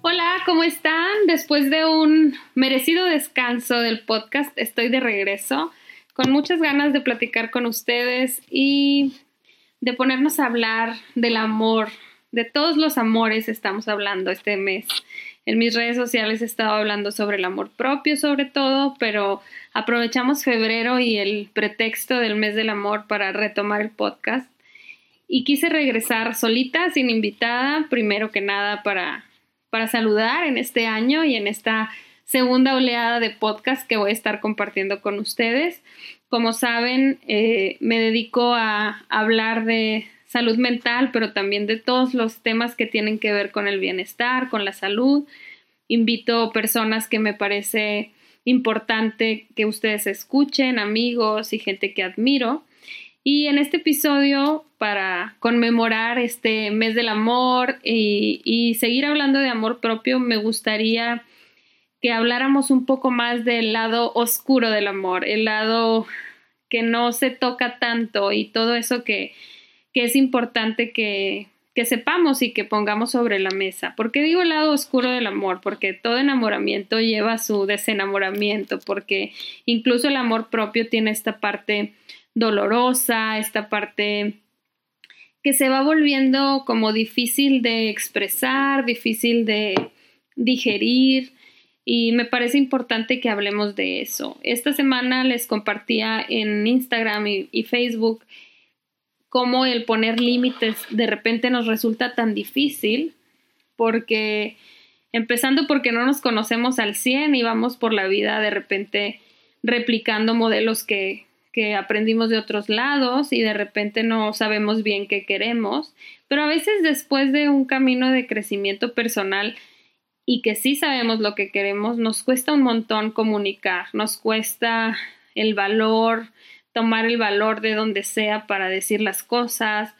Hola, ¿cómo están? Después de un merecido descanso del podcast, estoy de regreso con muchas ganas de platicar con ustedes y de ponernos a hablar del amor, de todos los amores estamos hablando este mes. En mis redes sociales he estado hablando sobre el amor propio sobre todo, pero aprovechamos febrero y el pretexto del mes del amor para retomar el podcast. Y quise regresar solita, sin invitada, primero que nada para para saludar en este año y en esta segunda oleada de podcast que voy a estar compartiendo con ustedes. Como saben, eh, me dedico a hablar de salud mental, pero también de todos los temas que tienen que ver con el bienestar, con la salud. Invito personas que me parece importante que ustedes escuchen, amigos y gente que admiro. Y en este episodio, para conmemorar este mes del amor y, seguir hablando de amor propio, me gustaría que habláramos un poco más del lado oscuro del amor, el lado que no se toca tanto y todo eso que, es importante que, que sepamos y que pongamos sobre la mesa. ¿Por qué digo el lado oscuro del amor? Porque todo enamoramiento lleva su desenamoramiento, porque incluso el amor propio tiene esta parte dolorosa, esta parte que se va volviendo como difícil de expresar, difícil de digerir y me parece importante que hablemos de eso. Esta semana les compartía en Instagram y, Facebook cómo el poner límites de repente nos resulta tan difícil porque empezando porque no nos conocemos al 100 y vamos por la vida de repente replicando modelos que, aprendimos de otros lados y de repente no sabemos bien qué queremos, pero a veces después de un camino de crecimiento personal y que sí sabemos lo que queremos, nos cuesta un montón comunicar, nos cuesta el valor, tomar el valor de donde sea para decir las cosas,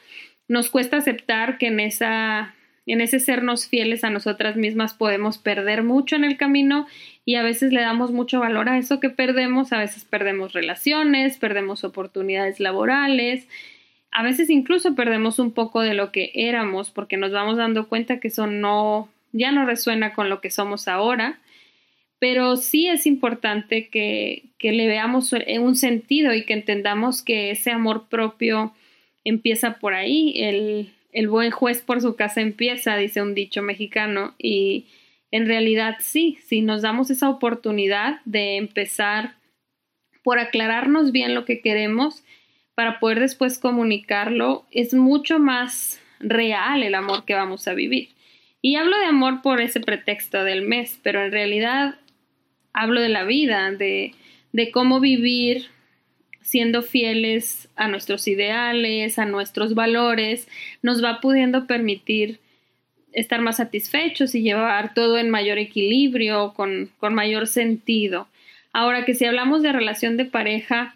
nos cuesta aceptar que en esa en ese sernos fieles a nosotras mismas podemos perder mucho en el camino y a veces le damos mucho valor a eso que perdemos, a veces perdemos relaciones, perdemos oportunidades laborales, a veces incluso perdemos un poco de lo que éramos porque nos vamos dando cuenta que eso no ya no resuena con lo que somos ahora, pero sí es importante que, que le veamos un sentido y que entendamos que ese amor propio empieza por ahí, el, el buen juez por su casa empieza, dice un dicho mexicano, y en realidad sí, si nos damos esa oportunidad de empezar por aclararnos bien lo que queremos para poder después comunicarlo, es mucho más real el amor que vamos a vivir. Y hablo de amor por ese pretexto del mes, pero en realidad hablo de la vida, de, de cómo vivir siendo fieles a nuestros ideales, a nuestros valores, nos va pudiendo permitir estar más satisfechos y llevar todo en mayor equilibrio, con, con mayor sentido. Ahora que si hablamos de relación de pareja,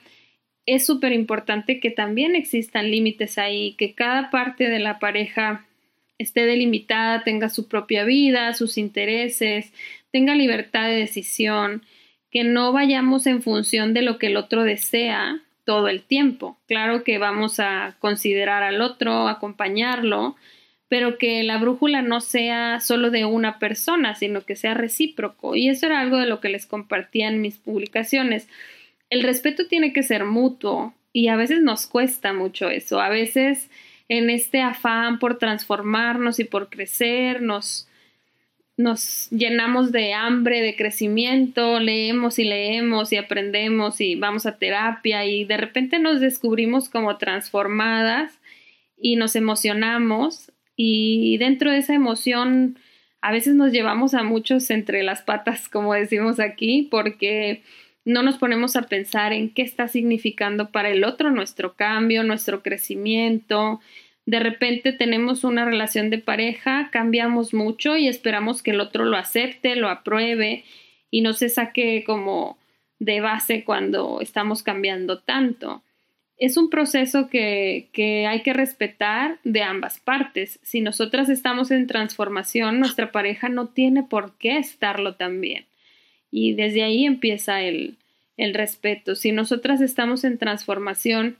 es súper importante que también existan límites ahí, que cada parte de la pareja esté delimitada, tenga su propia vida, sus intereses, tenga libertad de decisión, que no vayamos en función de lo que el otro desea todo el tiempo. Claro que vamos a considerar al otro, acompañarlo, pero que la brújula no sea solo de una persona, sino que sea recíproco. Y eso era algo de lo que les compartía en mis publicaciones. El respeto tiene que ser mutuo y a veces nos cuesta mucho eso. A veces en este afán por transformarnos y por crecer, nos, nos llenamos de hambre, de crecimiento, leemos y leemos y aprendemos y vamos a terapia y de repente nos descubrimos como transformadas y nos emocionamos y dentro de esa emoción a veces nos llevamos a muchos entre las patas, como decimos aquí, porque no nos ponemos a pensar en qué está significando para el otro nuestro cambio, nuestro crecimiento, de repente tenemos una relación de pareja, cambiamos mucho y esperamos que el otro lo acepte, lo apruebe y no se saque como de base cuando estamos cambiando tanto. Es un proceso que, que hay que respetar de ambas partes. Si nosotras estamos en transformación, nuestra pareja no tiene por qué estarlo también. Y desde ahí empieza el, el respeto. Si nosotras estamos en transformación,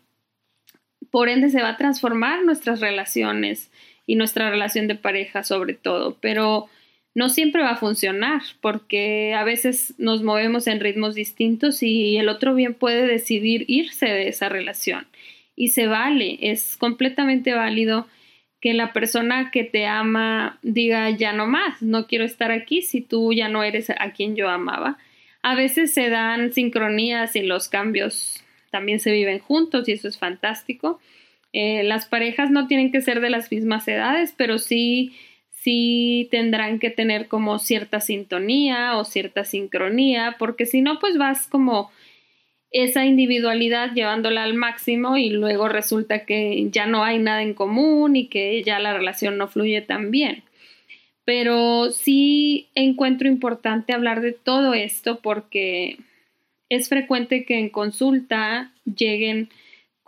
por ende se va a transformar nuestras relaciones y nuestra relación de pareja sobre todo, pero no siempre va a funcionar porque a veces nos movemos en ritmos distintos y el otro bien puede decidir irse de esa relación y se vale, es completamente válido que la persona que te ama diga ya no más, no quiero estar aquí si tú ya no eres a quien yo amaba. A veces se dan sincronías y los cambios también se viven juntos y eso es fantástico. Eh, las parejas no tienen que ser de las mismas edades, pero sí, sí tendrán que tener como cierta sintonía o cierta sincronía, porque si no, pues vas como esa individualidad llevándola al máximo y luego resulta que ya no hay nada en común y que ya la relación no fluye tan bien. Pero sí encuentro importante hablar de todo esto porque es frecuente que en consulta lleguen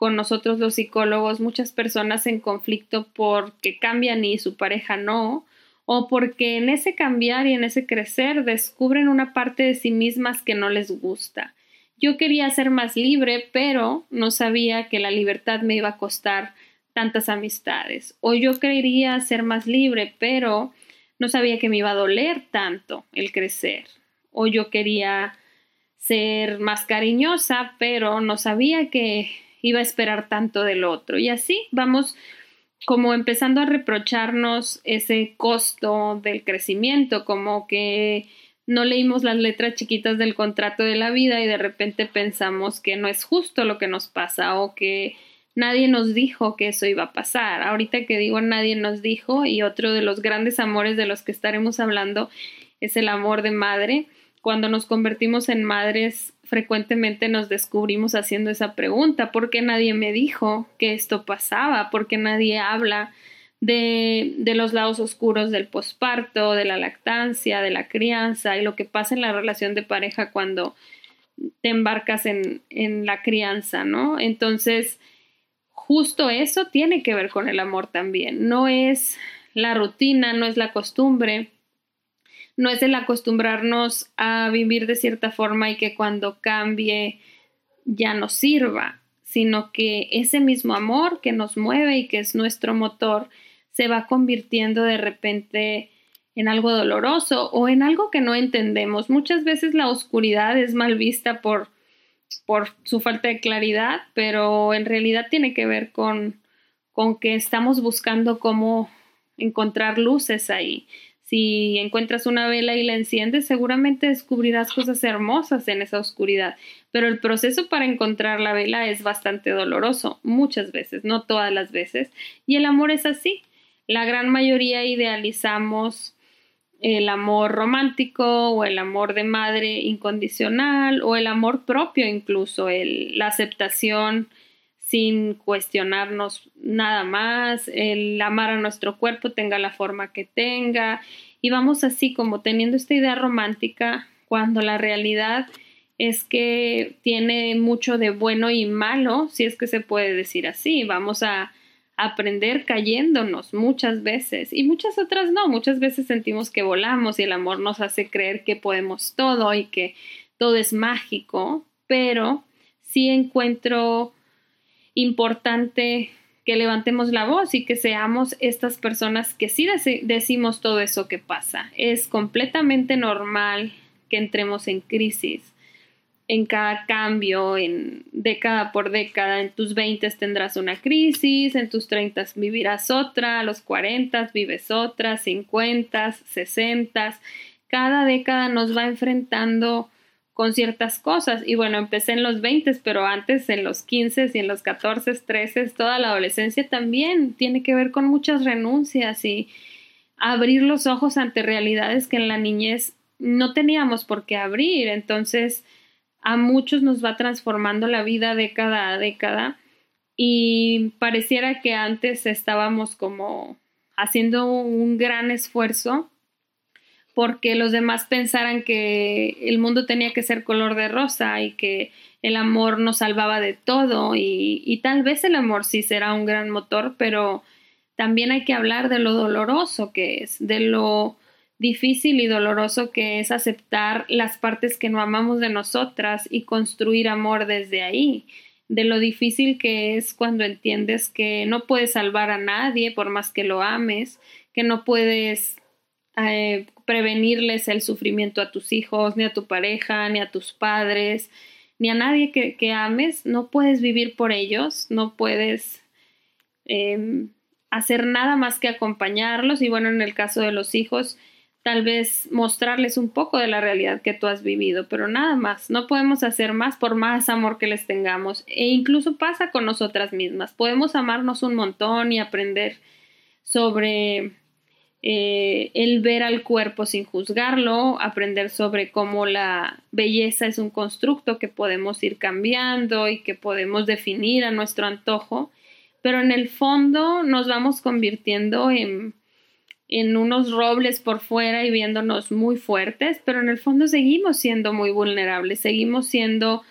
con nosotros los psicólogos muchas personas en conflicto porque cambian y su pareja no, o porque en ese cambiar y en ese crecer descubren una parte de sí mismas que no les gusta. Yo quería ser más libre, pero no sabía que la libertad me iba a costar tantas amistades. O yo quería ser más libre, pero no sabía que me iba a doler tanto el crecer. O yo quería ser más cariñosa, pero no sabía que iba a esperar tanto del otro. Y así vamos como empezando a reprocharnos ese costo del crecimiento, como que no leímos las letras chiquitas del contrato de la vida y de repente pensamos que no es justo lo que nos pasa o que nadie nos dijo que eso iba a pasar. Ahorita que digo nadie nos dijo y otro de los grandes amores de los que estaremos hablando es el amor de madre cuando nos convertimos en madres, frecuentemente nos descubrimos haciendo esa pregunta, ¿por qué nadie me dijo que esto pasaba? ¿Por qué nadie habla de, de los lados oscuros del posparto, de la lactancia, de la crianza y lo que pasa en la relación de pareja cuando te embarcas en, en la crianza, ¿no? Entonces, justo eso tiene que ver con el amor también, no es la rutina, no es la costumbre, no es el acostumbrarnos a vivir de cierta forma y que cuando cambie ya nos sirva, sino que ese mismo amor que nos mueve y que es nuestro motor se va convirtiendo de repente en algo doloroso o en algo que no entendemos. Muchas veces la oscuridad es mal vista por, por su falta de claridad, pero en realidad tiene que ver con, con que estamos buscando cómo encontrar luces ahí. Si encuentras una vela y la enciendes, seguramente descubrirás cosas hermosas en esa oscuridad. Pero el proceso para encontrar la vela es bastante doloroso, muchas veces, no todas las veces. Y el amor es así. La gran mayoría idealizamos el amor romántico o el amor de madre incondicional o el amor propio incluso, la aceptación sin cuestionarnos nada más, el amar a nuestro cuerpo tenga la forma que tenga. Y vamos así como teniendo esta idea romántica cuando la realidad es que tiene mucho de bueno y malo, si es que se puede decir así, vamos a aprender cayéndonos muchas veces y muchas otras no, muchas veces sentimos que volamos y el amor nos hace creer que podemos todo y que todo es mágico, pero sí encuentro importante que levantemos la voz y que seamos estas personas que sí decimos todo eso que pasa. Es completamente normal que entremos en crisis en cada cambio, en década por década. En tus 20 tendrás una crisis, en tus 30 vivirás otra, a los 40 vives otra, 50, 60. Cada década nos va enfrentando con ciertas cosas. Y bueno, empecé en los 20, pero antes en los 15 y en los 14, 13, toda la adolescencia también tiene que ver con muchas renuncias y abrir los ojos ante realidades que en la niñez no teníamos por qué abrir. Entonces, a muchos nos va transformando la vida década a década y pareciera que antes estábamos como haciendo un gran esfuerzo porque los demás pensaran que el mundo tenía que ser color de rosa y que el amor nos salvaba de todo y, tal vez el amor sí será un gran motor, pero también hay que hablar de lo doloroso que es, de lo difícil y doloroso que es aceptar las partes que no amamos de nosotras y construir amor desde ahí, de lo difícil que es cuando entiendes que no puedes salvar a nadie por más que lo ames, que no puedes eh, prevenirles el sufrimiento a tus hijos, ni a tu pareja, ni a tus padres, ni a nadie que, ames, no puedes vivir por ellos, no puedes em, hacer nada más que acompañarlos. Y bueno, en el caso de los hijos, tal vez mostrarles un poco de la realidad que tú has vivido, pero nada más, no podemos hacer más por más amor que les tengamos. E incluso pasa con nosotras mismas, podemos amarnos un montón y aprender sobre eh, el ver al cuerpo sin juzgarlo, aprender sobre cómo la belleza es un constructo que podemos ir cambiando y que podemos definir a nuestro antojo, pero en el fondo nos vamos convirtiendo en en unos robles por fuera y viéndonos muy fuertes, pero en el fondo seguimos siendo muy vulnerables, seguimos siendo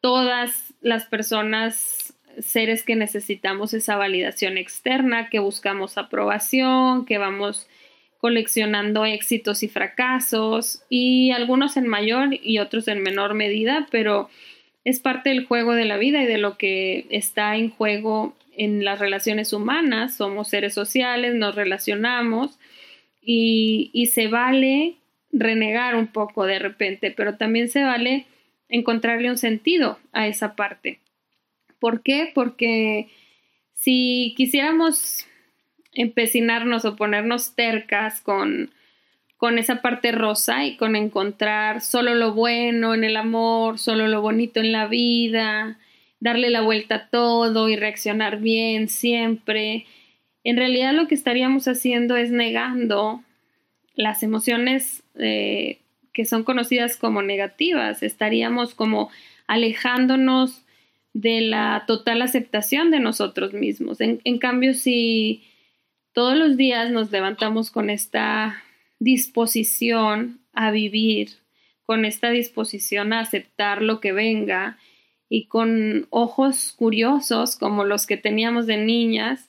todas las personas, seres que necesitamos esa validación externa, que buscamos aprobación, que vamos coleccionando éxitos y fracasos, y algunos en mayor y otros en menor medida, pero es parte del juego de la vida y de lo que está en juego en las relaciones humanas, somos seres sociales, nos relacionamos y, y, se vale renegar un poco de repente, pero también se vale encontrarle un sentido a esa parte. ¿Por qué? Porque si quisiéramos empecinarnos o ponernos tercas con, con esa parte rosa y con encontrar solo lo bueno en el amor, solo lo bonito en la vida, darle la vuelta a todo y reaccionar bien siempre. En realidad lo que estaríamos haciendo es negando las emociones eh, que son conocidas como negativas. Estaríamos como alejándonos de la total aceptación de nosotros mismos. En, cambio, si todos los días nos levantamos con esta disposición a vivir, con esta disposición a aceptar lo que venga, y con ojos curiosos como los que teníamos de niñas,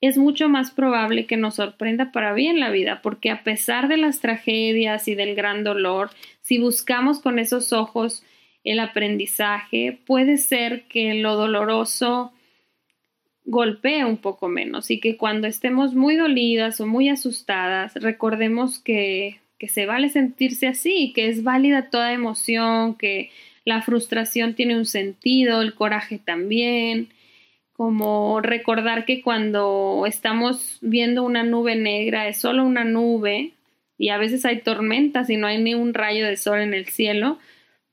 es mucho más probable que nos sorprenda para bien la vida, porque a pesar de las tragedias y del gran dolor, si buscamos con esos ojos el aprendizaje, puede ser que lo doloroso golpee un poco menos y que cuando estemos muy dolidas o muy asustadas, recordemos que, que se vale sentirse así, que es válida toda emoción, que la frustración tiene un sentido, el coraje también, como recordar que cuando estamos viendo una nube negra es solo una nube y a veces hay tormentas y no hay ni un rayo de sol en el cielo,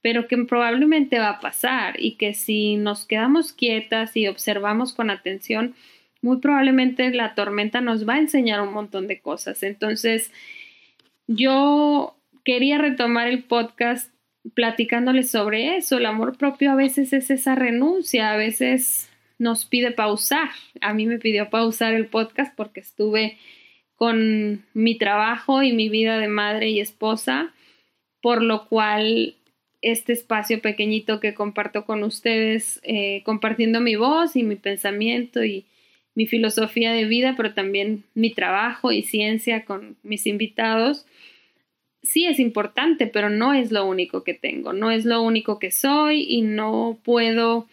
pero que probablemente va a pasar y que si nos quedamos quietas y observamos con atención, muy probablemente la tormenta nos va a enseñar un montón de cosas. Entonces, yo quería retomar el podcast platicándoles sobre eso. El amor propio a veces es esa renuncia, a veces nos pide pausar. A mí me pidió pausar el podcast porque estuve con mi trabajo y mi vida de madre y esposa, por lo cual este espacio pequeñito que comparto con ustedes, eh, compartiendo mi voz y mi pensamiento y mi filosofía de vida, pero también mi trabajo y ciencia con mis invitados, sí es importante, pero no es lo único que tengo, no es lo único que soy y no puedo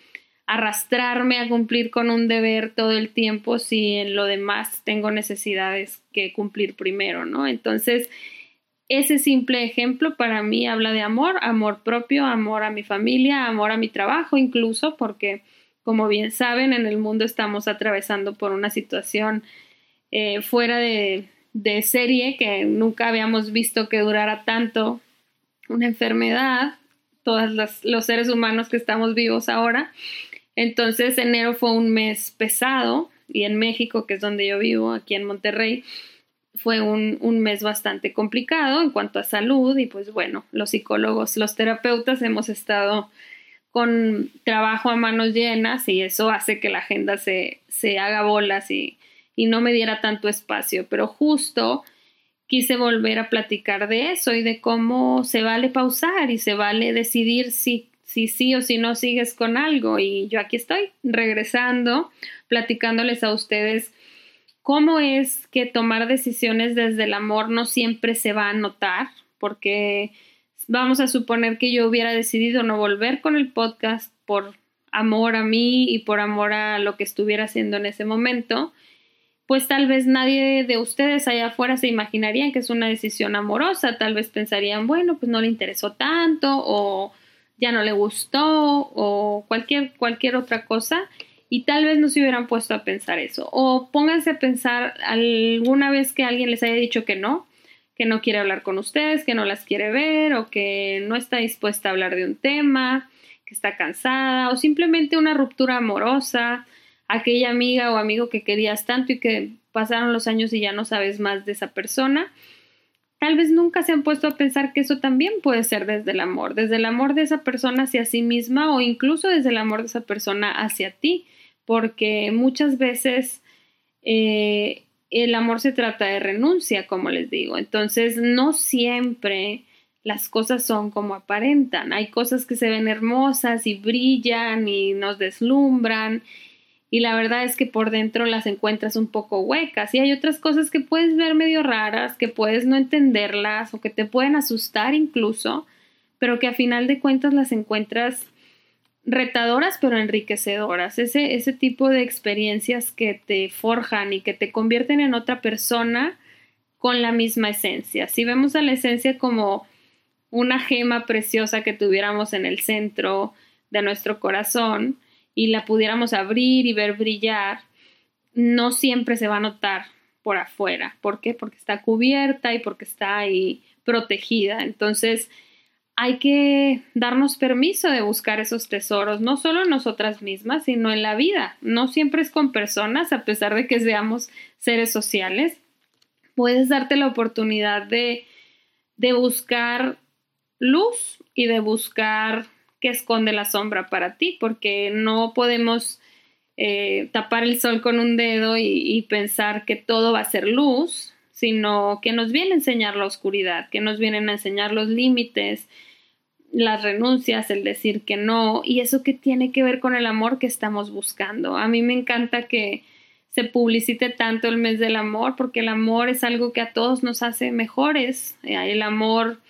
arrastrarme a cumplir con un deber todo el tiempo si en lo demás tengo necesidades que cumplir primero, ¿no? Entonces, ese simple ejemplo para mí habla de amor, amor propio, amor a mi familia, amor a mi trabajo incluso, porque como bien saben, en el mundo estamos atravesando por una situación eh, fuera de, de serie que nunca habíamos visto que durara tanto una enfermedad, todos los, seres humanos que estamos vivos ahora. Entonces enero fue un mes pesado y en México, que es donde yo vivo, aquí en Monterrey, fue un, un, mes bastante complicado en cuanto a salud y pues bueno, los psicólogos, los terapeutas hemos estado con trabajo a manos llenas y eso hace que la agenda se, se haga bolas y y no me diera tanto espacio, pero justo quise volver a platicar de eso y de cómo se vale pausar y se vale decidir si, si sí o si no sigues con algo. Y yo aquí estoy regresando, platicándoles a ustedes cómo es que tomar decisiones desde el amor no siempre se va a notar, porque vamos a suponer que yo hubiera decidido no volver con el podcast por amor a mí y por amor a lo que estuviera haciendo en ese momento pues tal vez nadie de ustedes allá afuera se imaginarían que es una decisión amorosa, tal vez pensarían, bueno, pues no le interesó tanto o ya no le gustó o cualquier, cualquier otra cosa y tal vez no se hubieran puesto a pensar eso. O pónganse a pensar alguna vez que alguien les haya dicho que no, que no quiere hablar con ustedes, que no las quiere ver o que no está dispuesta a hablar de un tema, que está cansada o simplemente una ruptura amorosa aquella amiga o amigo que querías tanto y que pasaron los años y ya no sabes más de esa persona, tal vez nunca se han puesto a pensar que eso también puede ser desde el amor, desde el amor de esa persona hacia sí misma o incluso desde el amor de esa persona hacia ti, porque muchas veces eh, el amor se trata de renuncia, como les digo, entonces no siempre las cosas son como aparentan, hay cosas que se ven hermosas y brillan y nos deslumbran y la verdad es que por dentro las encuentras un poco huecas y hay otras cosas que puedes ver medio raras, que puedes no entenderlas o que te pueden asustar incluso, pero que a final de cuentas las encuentras retadoras pero enriquecedoras, ese, ese tipo de experiencias que te forjan y que te convierten en otra persona con la misma esencia. Si vemos a la esencia como una gema preciosa que tuviéramos en el centro de nuestro corazón, y la pudiéramos abrir y ver brillar, no siempre se va a notar por afuera. ¿Por qué? Porque está cubierta y porque está ahí protegida. Entonces, hay que darnos permiso de buscar esos tesoros, no solo en nosotras mismas, sino en la vida. No siempre es con personas, a pesar de que seamos seres sociales. Puedes darte la oportunidad de, de buscar luz y de buscar que esconde la sombra para ti, porque no podemos eh, tapar el sol con un dedo y, pensar que todo va a ser luz, sino que nos viene a enseñar la oscuridad, que nos vienen a enseñar los límites, las renuncias, el decir que no, y eso que tiene que ver con el amor que estamos buscando. A mí me encanta que se publicite tanto el mes del amor, porque el amor es algo que a todos nos hace mejores. Eh, el amor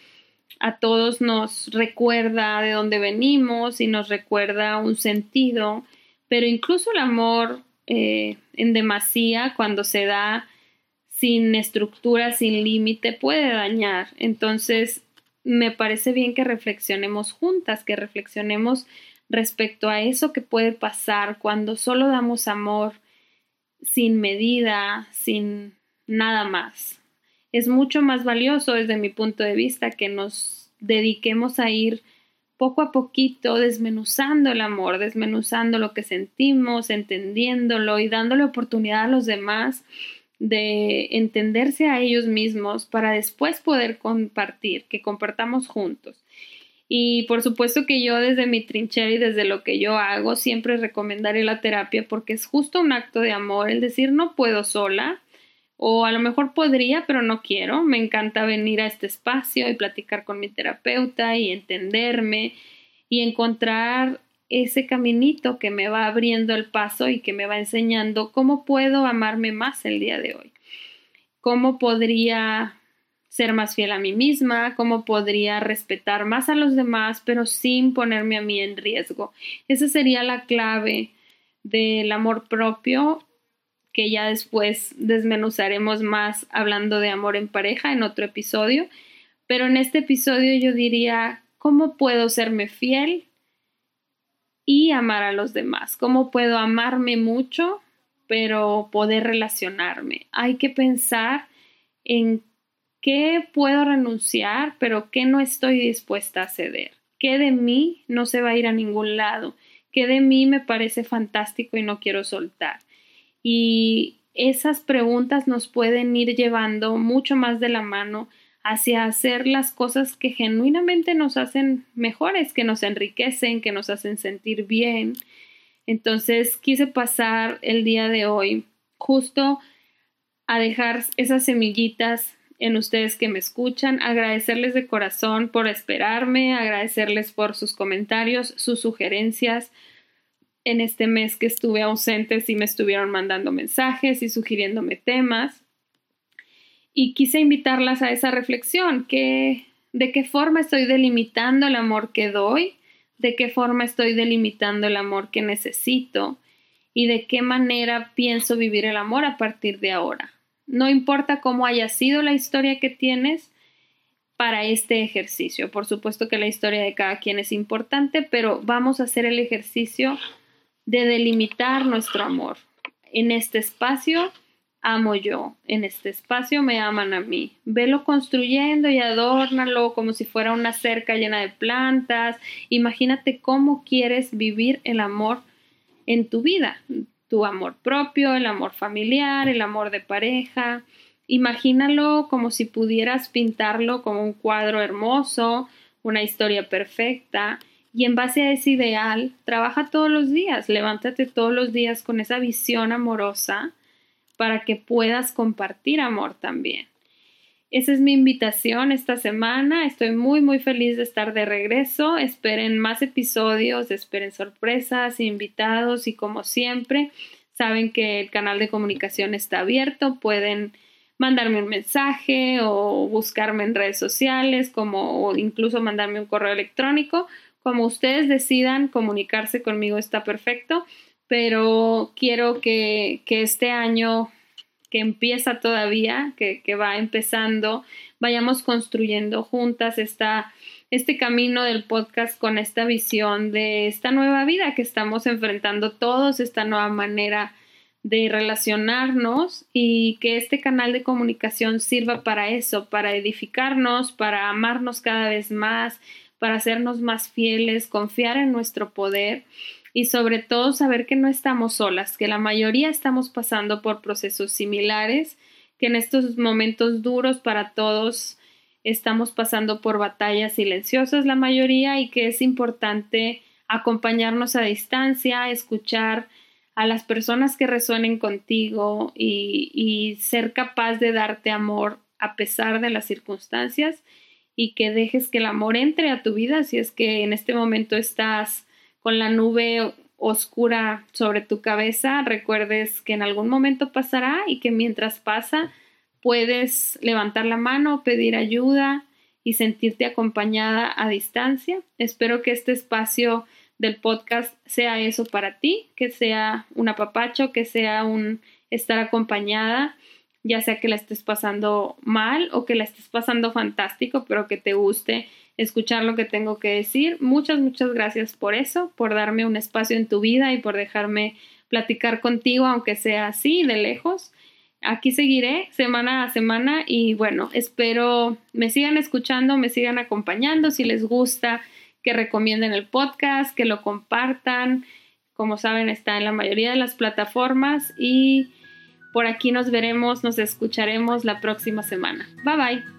a todos nos recuerda de dónde venimos y nos recuerda un sentido, pero incluso el amor eh, en demasía, cuando se da sin estructura, sin límite, puede dañar. Entonces, me parece bien que reflexionemos juntas, que reflexionemos respecto a eso que puede pasar cuando solo damos amor sin medida, sin nada más es mucho más valioso desde mi punto de vista que nos dediquemos a ir poco a poquito desmenuzando el amor, desmenuzando lo que sentimos, entendiéndolo y dándole oportunidad a los demás de entenderse a ellos mismos para después poder compartir, que compartamos juntos. Y por supuesto que yo desde mi trinchera y desde lo que yo hago siempre recomendaré la terapia porque es justo un acto de amor el decir no puedo sola, o a lo mejor podría, pero no quiero. Me encanta venir a este espacio y platicar con mi terapeuta y entenderme y encontrar ese caminito que me va abriendo el paso y que me va enseñando cómo puedo amarme más el día de hoy. Cómo podría ser más fiel a mí misma, cómo podría respetar más a los demás, pero sin ponerme a mí en riesgo. Esa sería la clave del amor propio que ya después desmenuzaremos más hablando de amor en pareja en otro episodio. Pero en este episodio yo diría, ¿cómo puedo serme fiel y amar a los demás? ¿Cómo puedo amarme mucho, pero poder relacionarme? Hay que pensar en qué puedo renunciar, pero qué no estoy dispuesta a ceder. ¿Qué de mí no se va a ir a ningún lado? ¿Qué de mí me parece fantástico y no quiero soltar? Y esas preguntas nos pueden ir llevando mucho más de la mano hacia hacer las cosas que genuinamente nos hacen mejores, que nos enriquecen, que nos hacen sentir bien. Entonces quise pasar el día de hoy justo a dejar esas semillitas en ustedes que me escuchan, agradecerles de corazón por esperarme, agradecerles por sus comentarios, sus sugerencias en este mes que estuve ausente, y me estuvieron mandando mensajes y sugiriéndome temas. Y quise invitarlas a esa reflexión, que, de qué forma estoy delimitando el amor que doy, de qué forma estoy delimitando el amor que necesito y de qué manera pienso vivir el amor a partir de ahora. No importa cómo haya sido la historia que tienes para este ejercicio. Por supuesto que la historia de cada quien es importante, pero vamos a hacer el ejercicio de delimitar nuestro amor. En este espacio amo yo, en este espacio me aman a mí. Velo construyendo y adórnalo como si fuera una cerca llena de plantas. Imagínate cómo quieres vivir el amor en tu vida tu amor propio, el amor familiar, el amor de pareja. Imagínalo como si pudieras pintarlo como un cuadro hermoso, una historia perfecta. Y en base a ese ideal, trabaja todos los días, levántate todos los días con esa visión amorosa para que puedas compartir amor también. Esa es mi invitación esta semana. Estoy muy muy feliz de estar de regreso. Esperen más episodios, esperen sorpresas, invitados y como siempre, saben que el canal de comunicación está abierto. Pueden mandarme un mensaje o buscarme en redes sociales, como o incluso mandarme un correo electrónico. Como ustedes decidan comunicarse conmigo está perfecto, pero quiero que, que este año que empieza todavía, que, va empezando, vayamos construyendo juntas esta, este camino del podcast con esta visión de esta nueva vida que estamos enfrentando todos, esta nueva manera de relacionarnos y que este canal de comunicación sirva para eso, para edificarnos, para amarnos cada vez más, para hacernos más fieles, confiar en nuestro poder y sobre todo saber que no estamos solas, que la mayoría estamos pasando por procesos similares, que en estos momentos duros para todos estamos pasando por batallas silenciosas la mayoría y que es importante acompañarnos a distancia, escuchar a las personas que resuenen contigo y, y ser capaz de darte amor a pesar de las circunstancias y que dejes que el amor entre a tu vida si es que en este momento estás con la nube oscura sobre tu cabeza, recuerdes que en algún momento pasará y que mientras pasa puedes levantar la mano, pedir ayuda y sentirte acompañada a distancia. Espero que este espacio del podcast sea eso para ti, que sea un apapacho, que sea un estar acompañada, ya sea que la estés pasando mal o que la estés pasando fantástico, pero que te guste escuchar lo que tengo que decir. Muchas, muchas gracias por eso, por darme un espacio en tu vida y por dejarme platicar contigo, aunque sea así, de lejos. Aquí seguiré semana a semana y bueno, espero me sigan escuchando, me sigan acompañando. Si les gusta, que recomienden el podcast, que lo compartan. Como saben, está en la mayoría de las plataformas y por aquí nos veremos, nos escucharemos la próxima semana. Bye bye.